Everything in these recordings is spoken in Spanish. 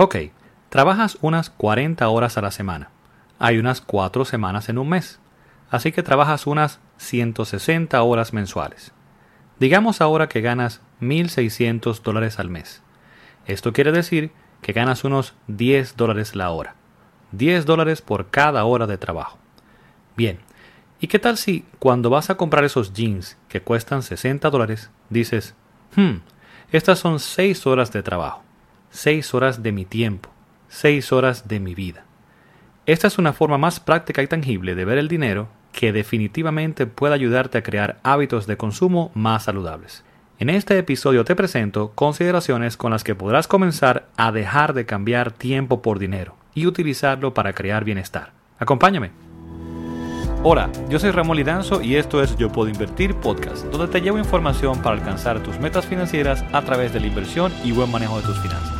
Ok, trabajas unas 40 horas a la semana. Hay unas 4 semanas en un mes. Así que trabajas unas 160 horas mensuales. Digamos ahora que ganas 1.600 dólares al mes. Esto quiere decir que ganas unos 10 dólares la hora. 10 dólares por cada hora de trabajo. Bien, ¿y qué tal si cuando vas a comprar esos jeans que cuestan 60 dólares, dices, hmm, estas son 6 horas de trabajo, 6 horas de mi tiempo, 6 horas de mi vida? Esta es una forma más práctica y tangible de ver el dinero que definitivamente puede ayudarte a crear hábitos de consumo más saludables. En este episodio te presento consideraciones con las que podrás comenzar a dejar de cambiar tiempo por dinero y utilizarlo para crear bienestar. Acompáñame. Hola, yo soy Ramón Lidanzo y esto es Yo Puedo Invertir Podcast, donde te llevo información para alcanzar tus metas financieras a través de la inversión y buen manejo de tus finanzas.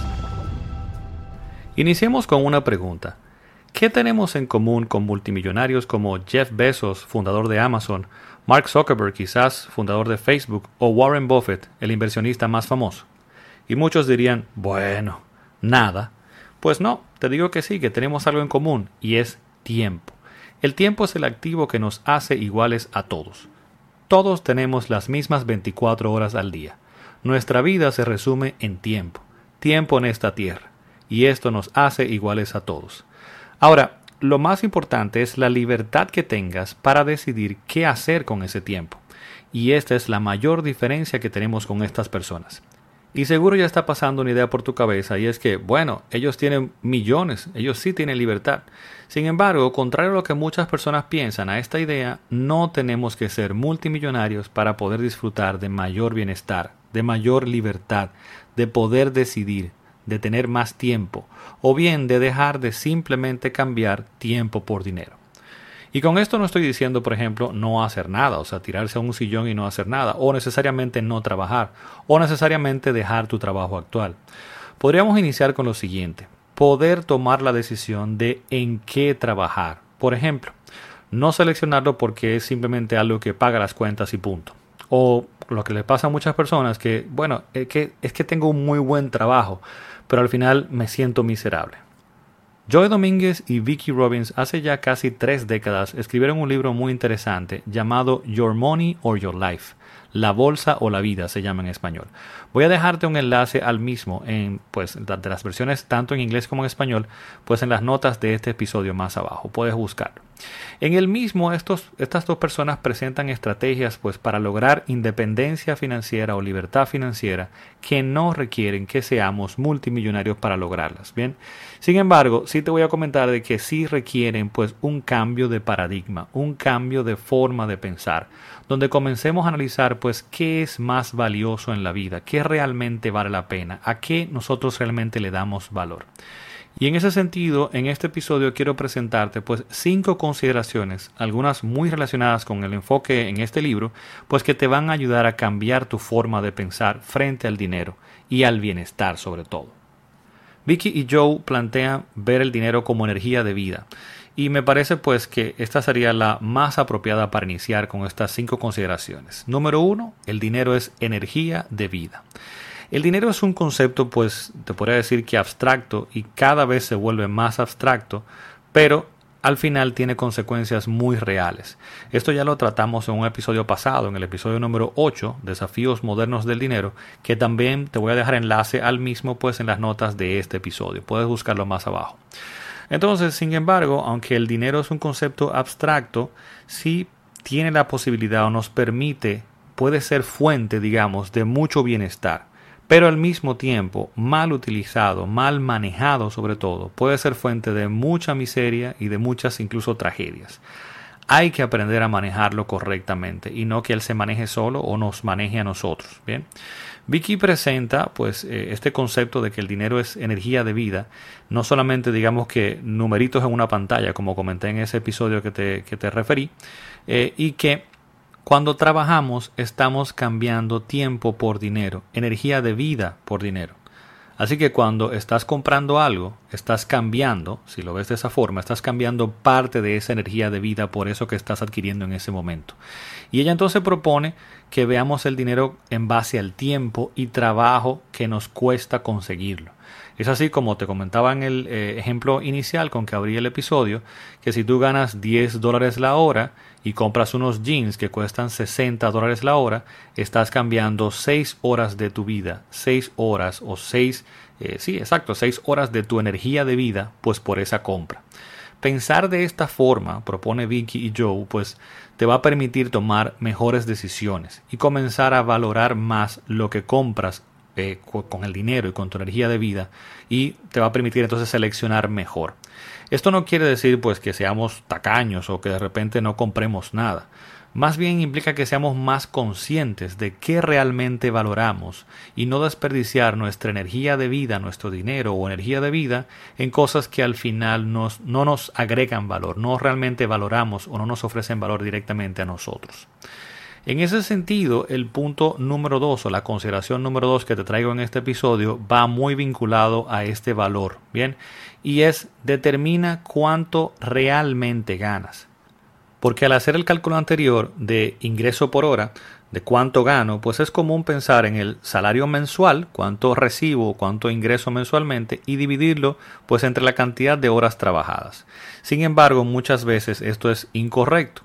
Iniciemos con una pregunta. ¿Qué tenemos en común con multimillonarios como Jeff Bezos, fundador de Amazon, Mark Zuckerberg, quizás fundador de Facebook, o Warren Buffett, el inversionista más famoso? Y muchos dirían, bueno, nada. Pues no, te digo que sí, que tenemos algo en común, y es tiempo. El tiempo es el activo que nos hace iguales a todos. Todos tenemos las mismas 24 horas al día. Nuestra vida se resume en tiempo, tiempo en esta tierra, y esto nos hace iguales a todos. Ahora, lo más importante es la libertad que tengas para decidir qué hacer con ese tiempo. Y esta es la mayor diferencia que tenemos con estas personas. Y seguro ya está pasando una idea por tu cabeza y es que, bueno, ellos tienen millones, ellos sí tienen libertad. Sin embargo, contrario a lo que muchas personas piensan a esta idea, no tenemos que ser multimillonarios para poder disfrutar de mayor bienestar, de mayor libertad, de poder decidir, de tener más tiempo, o bien de dejar de simplemente cambiar tiempo por dinero. Y con esto no estoy diciendo, por ejemplo, no hacer nada, o sea, tirarse a un sillón y no hacer nada, o necesariamente no trabajar, o necesariamente dejar tu trabajo actual. Podríamos iniciar con lo siguiente, poder tomar la decisión de en qué trabajar. Por ejemplo, no seleccionarlo porque es simplemente algo que paga las cuentas y punto. O lo que le pasa a muchas personas que, bueno, es que, es que tengo un muy buen trabajo, pero al final me siento miserable. Joy Domínguez y Vicky Robbins hace ya casi tres décadas escribieron un libro muy interesante llamado Your Money or Your Life, la bolsa o la vida se llama en español. Voy a dejarte un enlace al mismo en pues de las versiones tanto en inglés como en español, pues en las notas de este episodio más abajo, puedes buscarlo. En el mismo, estos, estas dos personas presentan estrategias pues, para lograr independencia financiera o libertad financiera que no requieren que seamos multimillonarios para lograrlas. Bien, sin embargo, sí te voy a comentar de que sí requieren pues, un cambio de paradigma, un cambio de forma de pensar, donde comencemos a analizar pues, qué es más valioso en la vida, qué realmente vale la pena, a qué nosotros realmente le damos valor. Y en ese sentido, en este episodio quiero presentarte pues cinco consideraciones, algunas muy relacionadas con el enfoque en este libro, pues que te van a ayudar a cambiar tu forma de pensar frente al dinero y al bienestar sobre todo. Vicky y Joe plantean ver el dinero como energía de vida. Y me parece pues que esta sería la más apropiada para iniciar con estas cinco consideraciones. Número uno, el dinero es energía de vida. El dinero es un concepto, pues, te podría decir que abstracto y cada vez se vuelve más abstracto, pero al final tiene consecuencias muy reales. Esto ya lo tratamos en un episodio pasado, en el episodio número 8, Desafíos Modernos del Dinero, que también te voy a dejar enlace al mismo pues en las notas de este episodio. Puedes buscarlo más abajo. Entonces, sin embargo, aunque el dinero es un concepto abstracto, sí tiene la posibilidad o nos permite, puede ser fuente, digamos, de mucho bienestar pero al mismo tiempo, mal utilizado, mal manejado sobre todo, puede ser fuente de mucha miseria y de muchas incluso tragedias. Hay que aprender a manejarlo correctamente y no que él se maneje solo o nos maneje a nosotros. Bien, Vicky presenta pues eh, este concepto de que el dinero es energía de vida, no solamente digamos que numeritos en una pantalla, como comenté en ese episodio que te, que te referí, eh, y que cuando trabajamos estamos cambiando tiempo por dinero, energía de vida por dinero. Así que cuando estás comprando algo, estás cambiando, si lo ves de esa forma, estás cambiando parte de esa energía de vida por eso que estás adquiriendo en ese momento. Y ella entonces propone que veamos el dinero en base al tiempo y trabajo que nos cuesta conseguirlo. Es así como te comentaba en el eh, ejemplo inicial con que abrí el episodio, que si tú ganas 10 dólares la hora y compras unos jeans que cuestan 60 dólares la hora, estás cambiando 6 horas de tu vida, 6 horas o 6, eh, sí, exacto, 6 horas de tu energía de vida, pues por esa compra. Pensar de esta forma, propone Vicky y Joe, pues te va a permitir tomar mejores decisiones y comenzar a valorar más lo que compras eh, con el dinero y con tu energía de vida y te va a permitir entonces seleccionar mejor. Esto no quiere decir pues que seamos tacaños o que de repente no compremos nada. Más bien implica que seamos más conscientes de qué realmente valoramos y no desperdiciar nuestra energía de vida, nuestro dinero o energía de vida en cosas que al final no nos agregan valor, no realmente valoramos o no nos ofrecen valor directamente a nosotros. En ese sentido, el punto número dos o la consideración número dos que te traigo en este episodio va muy vinculado a este valor, ¿bien? Y es determina cuánto realmente ganas. Porque al hacer el cálculo anterior de ingreso por hora, de cuánto gano, pues es común pensar en el salario mensual, cuánto recibo, cuánto ingreso mensualmente y dividirlo pues entre la cantidad de horas trabajadas. Sin embargo, muchas veces esto es incorrecto.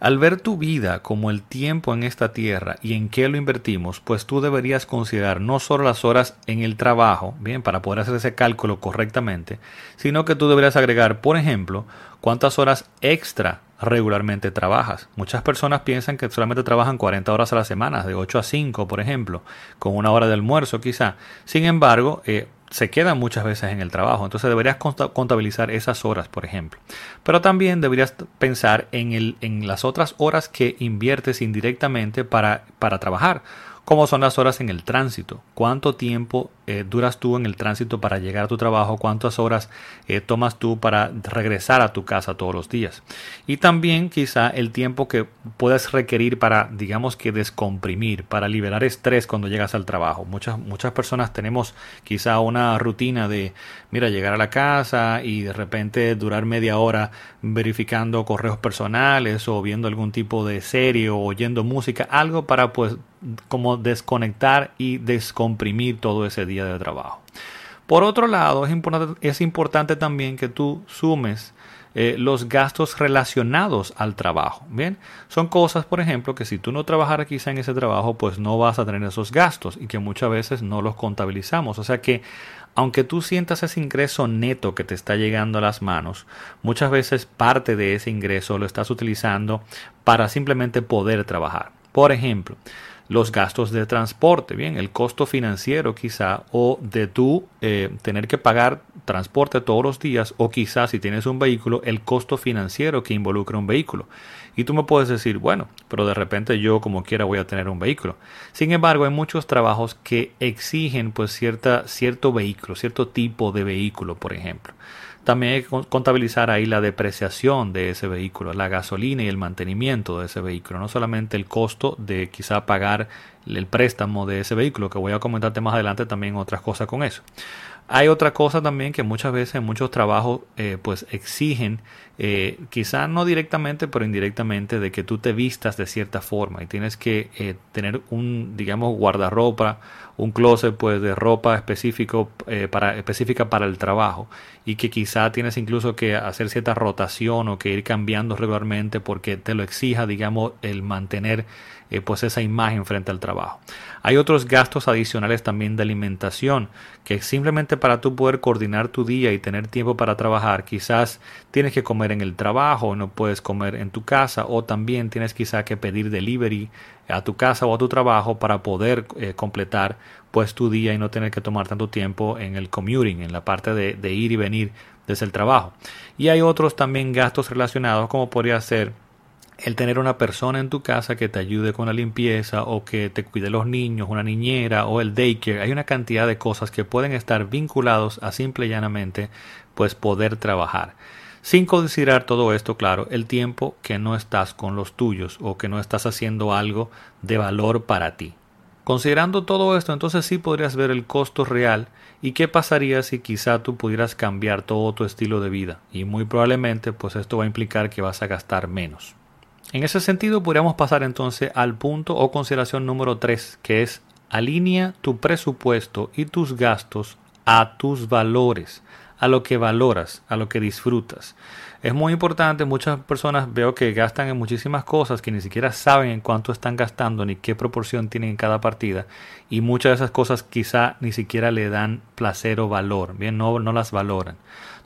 Al ver tu vida como el tiempo en esta tierra y en qué lo invertimos, pues tú deberías considerar no solo las horas en el trabajo, bien, para poder hacer ese cálculo correctamente, sino que tú deberías agregar, por ejemplo, cuántas horas extra regularmente trabajas. Muchas personas piensan que solamente trabajan 40 horas a la semana, de 8 a 5, por ejemplo, con una hora de almuerzo quizá. Sin embargo, eh, se quedan muchas veces en el trabajo. Entonces deberías contabilizar esas horas, por ejemplo. Pero también deberías pensar en, el, en las otras horas que inviertes indirectamente para, para trabajar. ¿Cómo son las horas en el tránsito? ¿Cuánto tiempo eh, duras tú en el tránsito para llegar a tu trabajo? ¿Cuántas horas eh, tomas tú para regresar a tu casa todos los días? Y también quizá el tiempo que puedes requerir para, digamos que descomprimir, para liberar estrés cuando llegas al trabajo. Muchas, muchas personas tenemos quizá una rutina de, mira, llegar a la casa y de repente durar media hora verificando correos personales o viendo algún tipo de serie o oyendo música, algo para pues como desconectar y descomprimir todo ese día de trabajo. Por otro lado, es importante, es importante también que tú sumes eh, los gastos relacionados al trabajo. Bien, son cosas, por ejemplo, que si tú no trabajaras quizá en ese trabajo, pues no vas a tener esos gastos y que muchas veces no los contabilizamos. O sea que, aunque tú sientas ese ingreso neto que te está llegando a las manos, muchas veces parte de ese ingreso lo estás utilizando para simplemente poder trabajar. Por ejemplo, los gastos de transporte, bien, el costo financiero quizá, o de tú eh, tener que pagar transporte todos los días, o quizás si tienes un vehículo, el costo financiero que involucra un vehículo. Y tú me puedes decir, bueno, pero de repente yo como quiera voy a tener un vehículo. Sin embargo, hay muchos trabajos que exigen pues cierta, cierto vehículo, cierto tipo de vehículo, por ejemplo. También hay que contabilizar ahí la depreciación de ese vehículo, la gasolina y el mantenimiento de ese vehículo, no solamente el costo de quizá pagar el préstamo de ese vehículo, que voy a comentarte más adelante también otras cosas con eso. Hay otra cosa también que muchas veces en muchos trabajos eh, pues exigen, eh, quizá no directamente, pero indirectamente, de que tú te vistas de cierta forma y tienes que eh, tener un, digamos, guardarropa, un closet pues de ropa específico, para, específica para el trabajo y que quizá tienes incluso que hacer cierta rotación o que ir cambiando regularmente porque te lo exija, digamos, el mantener eh, pues esa imagen frente al trabajo. Hay otros gastos adicionales también de alimentación que simplemente para tú poder coordinar tu día y tener tiempo para trabajar, quizás tienes que comer en el trabajo, no puedes comer en tu casa o también tienes quizá que pedir delivery a tu casa o a tu trabajo para poder eh, completar pues tu día y no tener que tomar tanto tiempo en el commuting, en la parte de, ir y venir desde el trabajo. Y hay otros también gastos relacionados como podría ser el tener una persona en tu casa que te ayude con la limpieza o que te cuide los niños, una niñera o el daycare, hay una cantidad de cosas que pueden estar vinculados a simple y llanamente pues poder trabajar. Sin considerar todo esto, claro, el tiempo que no estás con los tuyos o que no estás haciendo algo de valor para ti. Considerando todo esto, entonces sí podrías ver el costo real y qué pasaría si quizá tú pudieras cambiar todo tu estilo de vida y muy probablemente pues esto va a implicar que vas a gastar menos. En ese sentido, podríamos pasar entonces al punto o consideración número 3, que es alinea tu presupuesto y tus gastos a tus valores, a lo que valoras, a lo que disfrutas. Es muy importante, muchas personas veo que gastan en muchísimas cosas que ni siquiera saben en cuánto están gastando ni qué proporción tienen en cada partida y muchas de esas cosas quizá ni siquiera le dan placer o valor, bien, no, no las valoran.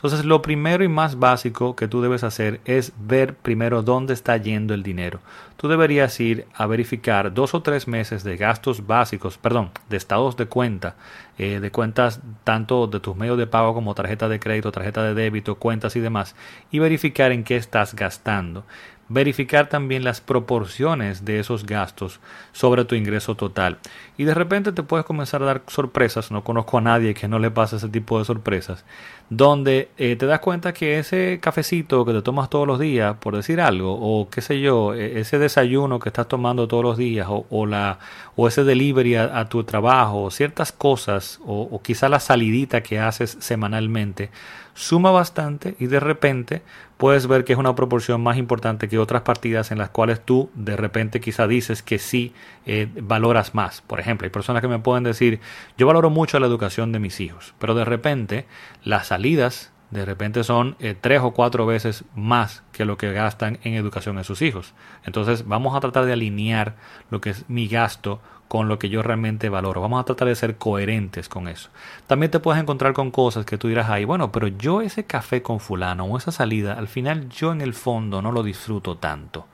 Entonces, lo primero y más básico que tú debes hacer es ver primero dónde está yendo el dinero. Tú deberías ir a verificar dos o tres meses de gastos básicos, perdón, de estados de cuenta, eh, de cuentas tanto de tus medios de pago como tarjeta de crédito, tarjeta de débito, cuentas y demás, y verificar en qué estás gastando verificar también las proporciones de esos gastos sobre tu ingreso total. Y de repente te puedes comenzar a dar sorpresas, no conozco a nadie que no le pase ese tipo de sorpresas, donde eh, te das cuenta que ese cafecito que te tomas todos los días, por decir algo, o qué sé yo, e, ese desayuno que estás tomando todos los días, o, la, o ese delivery a, tu trabajo, o ciertas cosas, o, o quizá la salidita que haces semanalmente, suma bastante y de repente puedes ver que es una proporción más importante que otras partidas en las cuales tú de repente quizá dices que sí eh, valoras más. Por ejemplo, hay personas que me pueden decir, yo valoro mucho la educación de mis hijos, pero de repente las salidas de repente son eh, tres o cuatro veces más que lo que gastan en educación de sus hijos. Entonces vamos a tratar de alinear lo que es mi gasto con lo que yo realmente valoro. Vamos a tratar de ser coherentes con eso. También te puedes encontrar con cosas que tú dirás ahí, bueno, pero yo ese café con fulano o esa salida, al final yo en el fondo no lo disfruto tanto.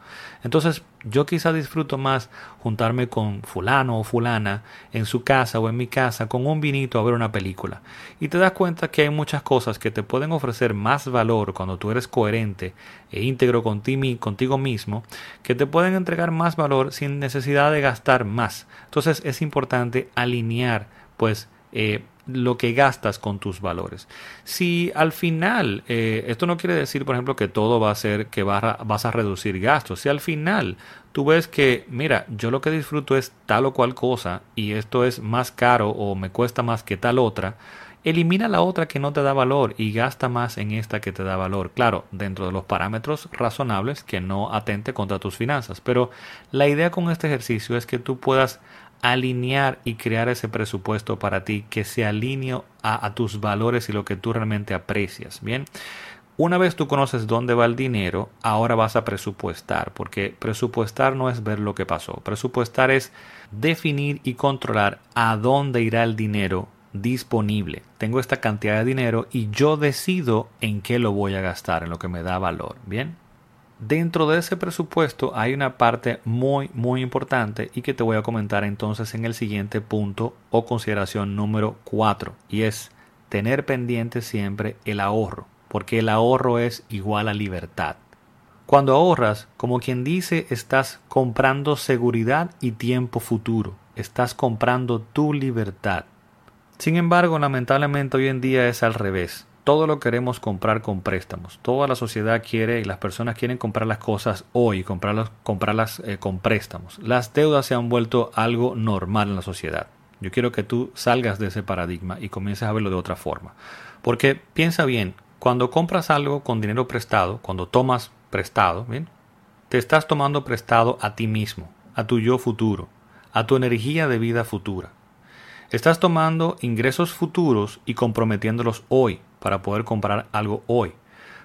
Entonces, yo quizá disfruto más juntarme con fulano o fulana en su casa o en mi casa con un vinito a ver una película. Y te das cuenta que hay muchas cosas que te pueden ofrecer más valor cuando tú eres coherente e íntegro contigo mismo, que te pueden entregar más valor sin necesidad de gastar más. Entonces es importante alinear pues eh, lo que gastas con tus valores. Si al final, eh, esto no quiere decir, por ejemplo, que todo va a ser que a, vas a reducir gastos. Si al final tú ves que, mira, yo lo que disfruto es tal o cual cosa y esto es más caro o me cuesta más que tal otra, elimina la otra que no te da valor y gasta más en esta que te da valor. Claro, dentro de los parámetros razonables que no atente contra tus finanzas. Pero la idea con este ejercicio es que tú puedas alinear y crear ese presupuesto para ti que se alinee a, tus valores y lo que tú realmente aprecias. Bien. Una vez tú conoces dónde va el dinero, ahora vas a presupuestar, porque presupuestar no es ver lo que pasó, presupuestar es definir y controlar a dónde irá el dinero disponible. Tengo esta cantidad de dinero y yo decido en qué lo voy a gastar, en lo que me da valor. Bien. Dentro de ese presupuesto hay una parte muy muy importante y que te voy a comentar entonces en el siguiente punto o consideración número 4 y es tener pendiente siempre el ahorro, porque el ahorro es igual a libertad. Cuando ahorras, como quien dice, estás comprando seguridad y tiempo futuro, estás comprando tu libertad. Sin embargo, lamentablemente hoy en día es al revés todo lo queremos comprar con préstamos. Toda la sociedad quiere y las personas quieren comprar las cosas hoy, comprarlas, comprarlas eh, con préstamos. Las deudas se han vuelto algo normal en la sociedad. Yo quiero que tú salgas de ese paradigma y comiences a verlo de otra forma. Porque piensa bien, cuando compras algo con dinero prestado, cuando tomas prestado, te estás tomando prestado a ti mismo, a tu yo futuro, a tu energía de vida futura. Estás tomando ingresos futuros y comprometiéndolos hoy para poder comprar algo hoy.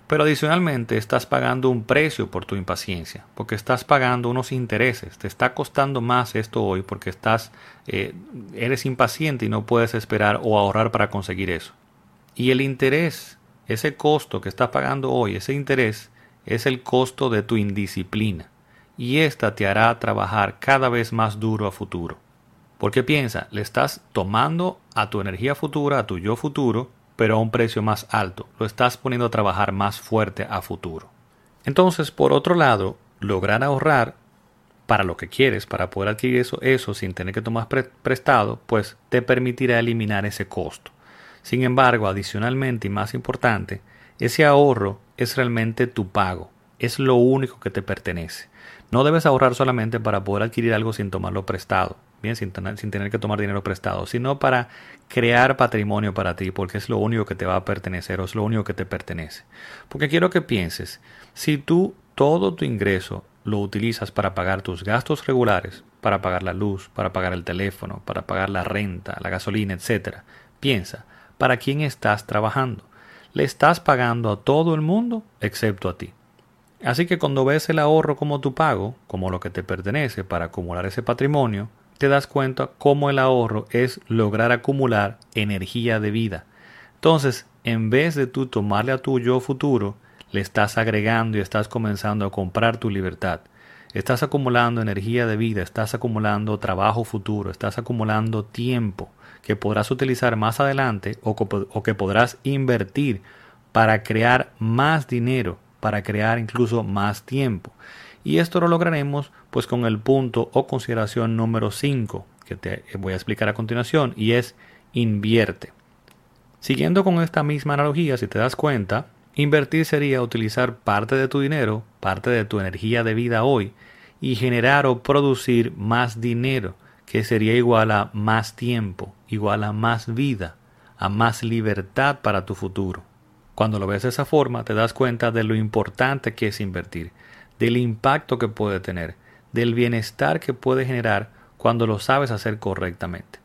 Pero adicionalmente estás pagando un precio por tu impaciencia, porque estás pagando unos intereses. Te está costando más esto hoy porque estás, eh, eres impaciente y no puedes esperar o ahorrar para conseguir eso. Y el interés, ese costo que estás pagando hoy, ese interés, es el costo de tu indisciplina. Y esta te hará trabajar cada vez más duro a futuro. Porque piensa, le estás tomando a tu energía futura, a tu yo futuro, pero a un precio más alto. Lo estás poniendo a trabajar más fuerte a futuro. Entonces, por otro lado, lograr ahorrar para lo que quieres, para poder adquirir eso, eso sin tener que tomar prestado, pues te permitirá eliminar ese costo. Sin embargo, adicionalmente y más importante, ese ahorro es realmente tu pago, es lo único que te pertenece. No debes ahorrar solamente para poder adquirir algo sin tomarlo prestado sin tener, que tomar dinero prestado, sino para crear patrimonio para ti, porque es lo único que te va a pertenecer o es lo único que te pertenece. Porque quiero que pienses, si tú todo tu ingreso lo utilizas para pagar tus gastos regulares, para pagar la luz, para pagar el teléfono, para pagar la renta, la gasolina, etc., piensa, para quién estás trabajando. Le estás pagando a todo el mundo excepto a ti. Así que cuando ves el ahorro como tu pago, como lo que te pertenece para acumular ese patrimonio, te das cuenta cómo el ahorro es lograr acumular energía de vida. Entonces, en vez de tú tomarle a tu yo futuro, le estás agregando y estás comenzando a comprar tu libertad. Estás acumulando energía de vida, estás acumulando trabajo futuro, estás acumulando tiempo que podrás utilizar más adelante o, o que podrás invertir para crear más dinero, para crear incluso más tiempo. Y esto lo lograremos pues con el punto o consideración número 5 que te voy a explicar a continuación y es invierte. Siguiendo con esta misma analogía, si te das cuenta, invertir sería utilizar parte de tu dinero, parte de tu energía de vida hoy y generar o producir más dinero, que sería igual a más tiempo, igual a más vida, a más libertad para tu futuro. Cuando lo ves de esa forma, te das cuenta de lo importante que es invertir, del impacto que puede tener, del bienestar que puede generar cuando lo sabes hacer correctamente.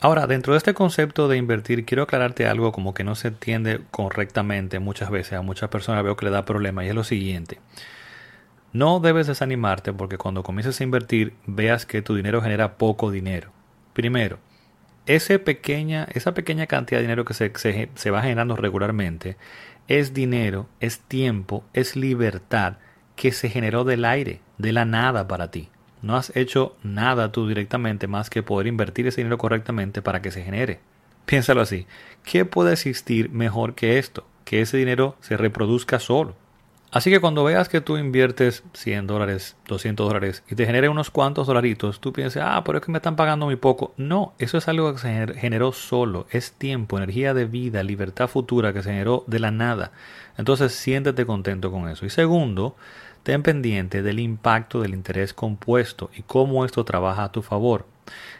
Ahora, dentro de este concepto de invertir, quiero aclararte algo como que no se entiende correctamente muchas veces. A muchas personas veo que le da problema y es lo siguiente. No debes desanimarte porque cuando comiences a invertir veas que tu dinero genera poco dinero. Primero, ese pequeña, esa pequeña cantidad de dinero que se, se, se va generando regularmente es dinero, es tiempo, es libertad que se generó del aire, de la nada para ti. No has hecho nada tú directamente más que poder invertir ese dinero correctamente para que se genere. Piénsalo así. ¿Qué puede existir mejor que esto? Que ese dinero se reproduzca solo. Así que cuando veas que tú inviertes 100 dólares, 200 dólares y te genere unos cuantos dolaritos, tú piensas, ah, pero es que me están pagando muy poco. No, eso es algo que se generó solo. Es tiempo, energía de vida, libertad futura que se generó de la nada. Entonces siéntete contento con eso. Y segundo, ten pendiente del impacto del interés compuesto y cómo esto trabaja a tu favor.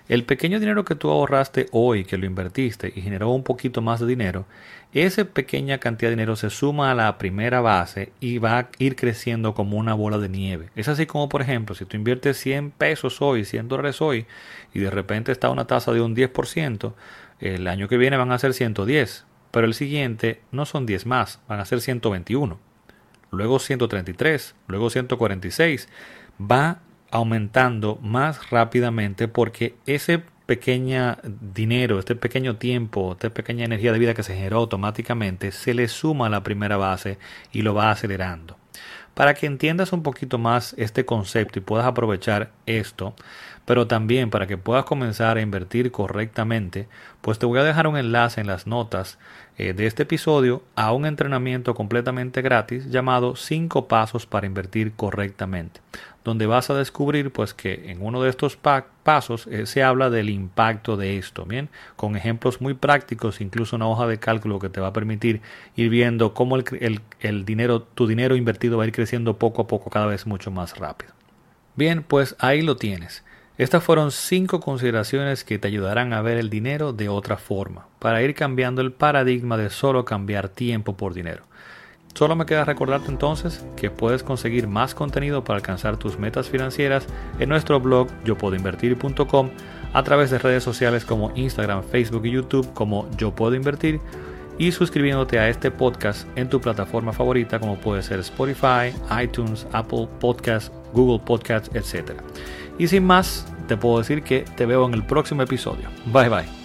El pequeño dinero que tú ahorraste hoy, que lo invertiste y generó un poquito más de dinero, esa pequeña cantidad de dinero se suma a la primera base y va a ir creciendo como una bola de nieve. Es así como, por ejemplo, si tú inviertes 100 pesos hoy, 100 dólares hoy, y de repente está una tasa de un 10%, el año que viene van a ser 110, pero el siguiente no son 10 más, van a ser 121 luego 133, luego 146, va aumentando más rápidamente porque ese pequeño dinero, este pequeño tiempo, esta pequeña energía de vida que se generó automáticamente, se le suma a la primera base y lo va acelerando. Para que entiendas un poquito más este concepto y puedas aprovechar esto, pero también para que puedas comenzar a invertir correctamente, pues te voy a dejar un enlace en las notas eh, de este episodio a un entrenamiento completamente gratis llamado 5 pasos para invertir correctamente, donde vas a descubrir pues que en uno de estos pasos eh, se habla del impacto de esto, bien, con ejemplos muy prácticos, incluso una hoja de cálculo que te va a permitir ir viendo cómo el, el dinero, tu dinero invertido va a ir creciendo poco a poco cada vez mucho más rápido. Bien, pues ahí lo tienes. Estas fueron cinco consideraciones que te ayudarán a ver el dinero de otra forma, para ir cambiando el paradigma de solo cambiar tiempo por dinero. Solo me queda recordarte entonces que puedes conseguir más contenido para alcanzar tus metas financieras en nuestro blog yopuedoinvertir.com a través de redes sociales como Instagram, Facebook y YouTube como Yo Puedo Invertir y suscribiéndote a este podcast en tu plataforma favorita como puede ser Spotify, iTunes, Apple Podcasts, Google Podcasts, etc. Y sin más, te puedo decir que te veo en el próximo episodio. Bye bye.